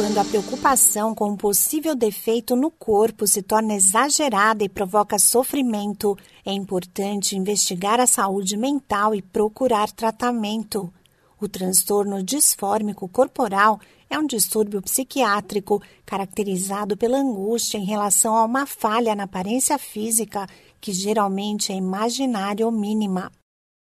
Quando a preocupação com um possível defeito no corpo se torna exagerada e provoca sofrimento, é importante investigar a saúde mental e procurar tratamento. O transtorno disfórmico corporal é um distúrbio psiquiátrico caracterizado pela angústia em relação a uma falha na aparência física, que geralmente é imaginária ou mínima.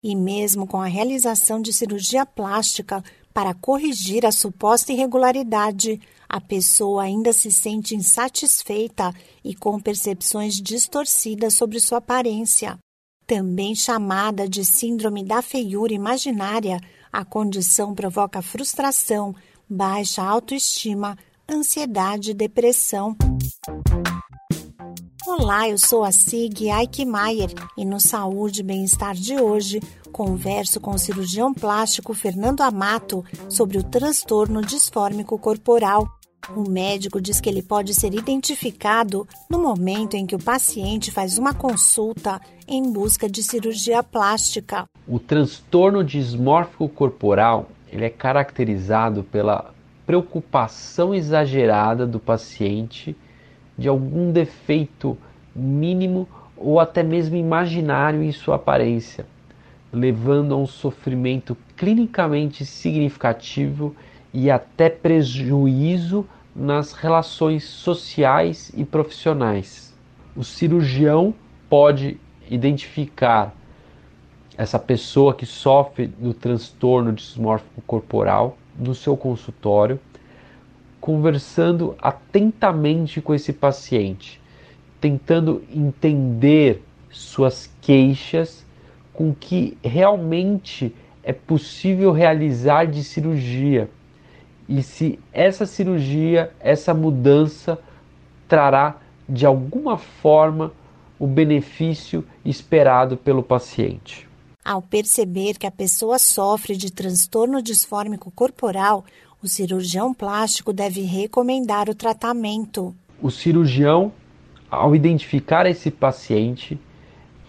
E mesmo com a realização de cirurgia plástica para corrigir a suposta irregularidade, a pessoa ainda se sente insatisfeita e com percepções distorcidas sobre sua aparência. Também chamada de síndrome da feiura imaginária, a condição provoca frustração, baixa autoestima, ansiedade e depressão. Olá, eu sou a Sig Eichmeier e no Saúde e Bem-Estar de hoje converso com o cirurgião plástico Fernando Amato sobre o transtorno disfórmico corporal. O médico diz que ele pode ser identificado no momento em que o paciente faz uma consulta em busca de cirurgia plástica. O transtorno dismórfico corporal ele é caracterizado pela preocupação exagerada do paciente de algum defeito mínimo ou até mesmo imaginário em sua aparência, levando a um sofrimento clinicamente significativo e até prejuízo nas relações sociais e profissionais. O cirurgião pode identificar essa pessoa que sofre do transtorno dismórfico corporal no seu consultório conversando atentamente com esse paciente, tentando entender suas queixas, com que realmente é possível realizar de cirurgia e se essa cirurgia, essa mudança trará de alguma forma o benefício esperado pelo paciente. Ao perceber que a pessoa sofre de transtorno disfórmico corporal, o cirurgião plástico deve recomendar o tratamento. O cirurgião, ao identificar esse paciente,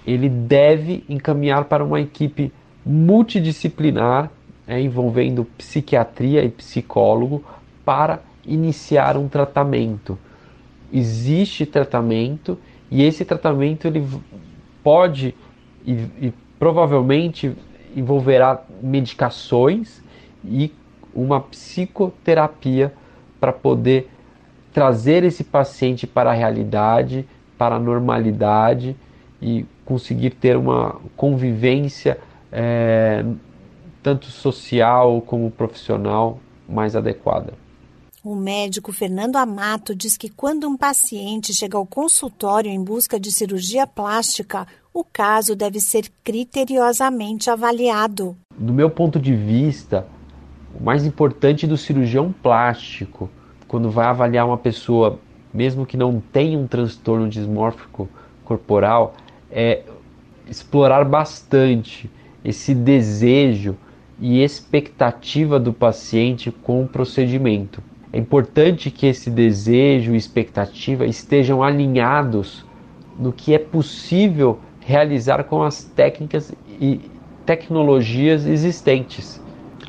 ele deve encaminhar para uma equipe multidisciplinar, é, envolvendo psiquiatria e psicólogo, para iniciar um tratamento. Existe tratamento e esse tratamento ele pode e, e provavelmente envolverá medicações e uma psicoterapia para poder trazer esse paciente para a realidade, para a normalidade e conseguir ter uma convivência é, tanto social como profissional mais adequada. O médico Fernando Amato diz que quando um paciente chega ao consultório em busca de cirurgia plástica, o caso deve ser criteriosamente avaliado. Do meu ponto de vista, o mais importante do cirurgião plástico, quando vai avaliar uma pessoa, mesmo que não tenha um transtorno dismórfico corporal, é explorar bastante esse desejo e expectativa do paciente com o procedimento. É importante que esse desejo e expectativa estejam alinhados no que é possível realizar com as técnicas e tecnologias existentes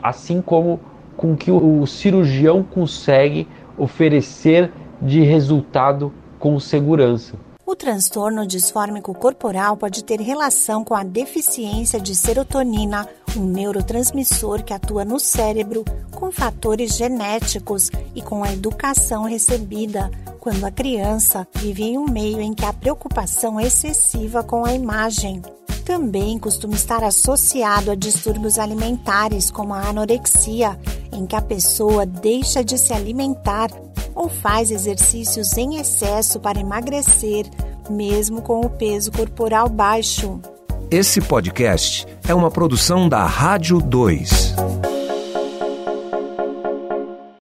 assim como com que o cirurgião consegue oferecer de resultado com segurança. O transtorno disfórmico corporal pode ter relação com a deficiência de serotonina, um neurotransmissor que atua no cérebro, com fatores genéticos e com a educação recebida, quando a criança vive em um meio em que há preocupação excessiva com a imagem. Também costuma estar associado a distúrbios alimentares, como a anorexia, em que a pessoa deixa de se alimentar ou faz exercícios em excesso para emagrecer, mesmo com o peso corporal baixo. Esse podcast é uma produção da Rádio 2.